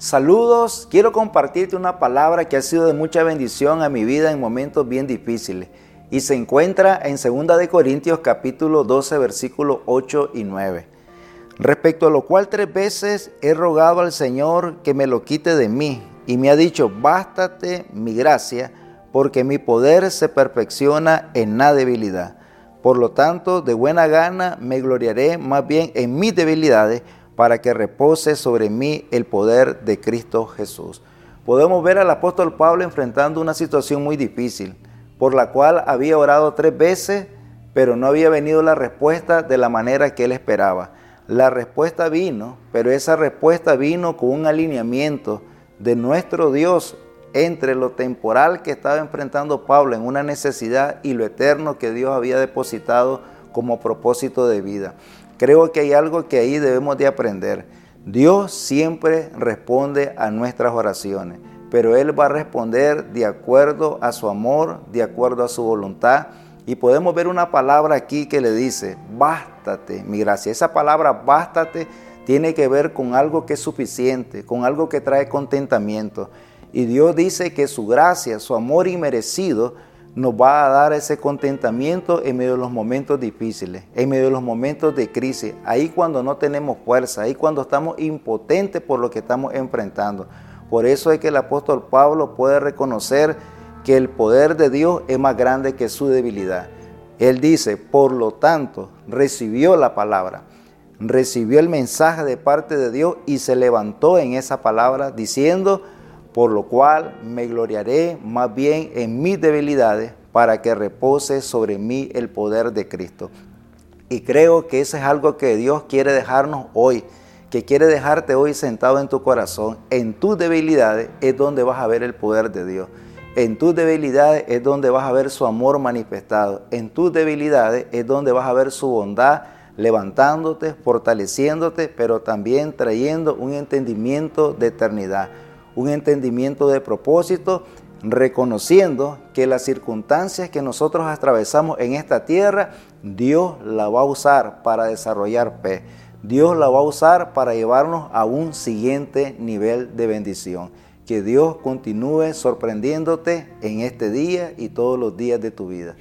Saludos, quiero compartirte una palabra que ha sido de mucha bendición a mi vida en momentos bien difíciles y se encuentra en 2 de Corintios capítulo 12 versículos 8 y 9. Respecto a lo cual tres veces he rogado al Señor que me lo quite de mí y me ha dicho, bástate mi gracia, porque mi poder se perfecciona en la debilidad. Por lo tanto, de buena gana me gloriaré más bien en mis debilidades para que repose sobre mí el poder de Cristo Jesús. Podemos ver al apóstol Pablo enfrentando una situación muy difícil, por la cual había orado tres veces, pero no había venido la respuesta de la manera que él esperaba. La respuesta vino, pero esa respuesta vino con un alineamiento de nuestro Dios entre lo temporal que estaba enfrentando Pablo en una necesidad y lo eterno que Dios había depositado como propósito de vida. Creo que hay algo que ahí debemos de aprender. Dios siempre responde a nuestras oraciones, pero Él va a responder de acuerdo a su amor, de acuerdo a su voluntad. Y podemos ver una palabra aquí que le dice, bástate, mi gracia. Esa palabra, bástate, tiene que ver con algo que es suficiente, con algo que trae contentamiento. Y Dios dice que su gracia, su amor inmerecido, nos va a dar ese contentamiento en medio de los momentos difíciles, en medio de los momentos de crisis, ahí cuando no tenemos fuerza, ahí cuando estamos impotentes por lo que estamos enfrentando. Por eso es que el apóstol Pablo puede reconocer que el poder de Dios es más grande que su debilidad. Él dice, por lo tanto, recibió la palabra, recibió el mensaje de parte de Dios y se levantó en esa palabra diciendo, por lo cual me gloriaré más bien en mis debilidades para que repose sobre mí el poder de Cristo. Y creo que eso es algo que Dios quiere dejarnos hoy, que quiere dejarte hoy sentado en tu corazón. En tus debilidades es donde vas a ver el poder de Dios. En tus debilidades es donde vas a ver su amor manifestado. En tus debilidades es donde vas a ver su bondad levantándote, fortaleciéndote, pero también trayendo un entendimiento de eternidad un entendimiento de propósito, reconociendo que las circunstancias que nosotros atravesamos en esta tierra, Dios la va a usar para desarrollar fe. Dios la va a usar para llevarnos a un siguiente nivel de bendición. Que Dios continúe sorprendiéndote en este día y todos los días de tu vida.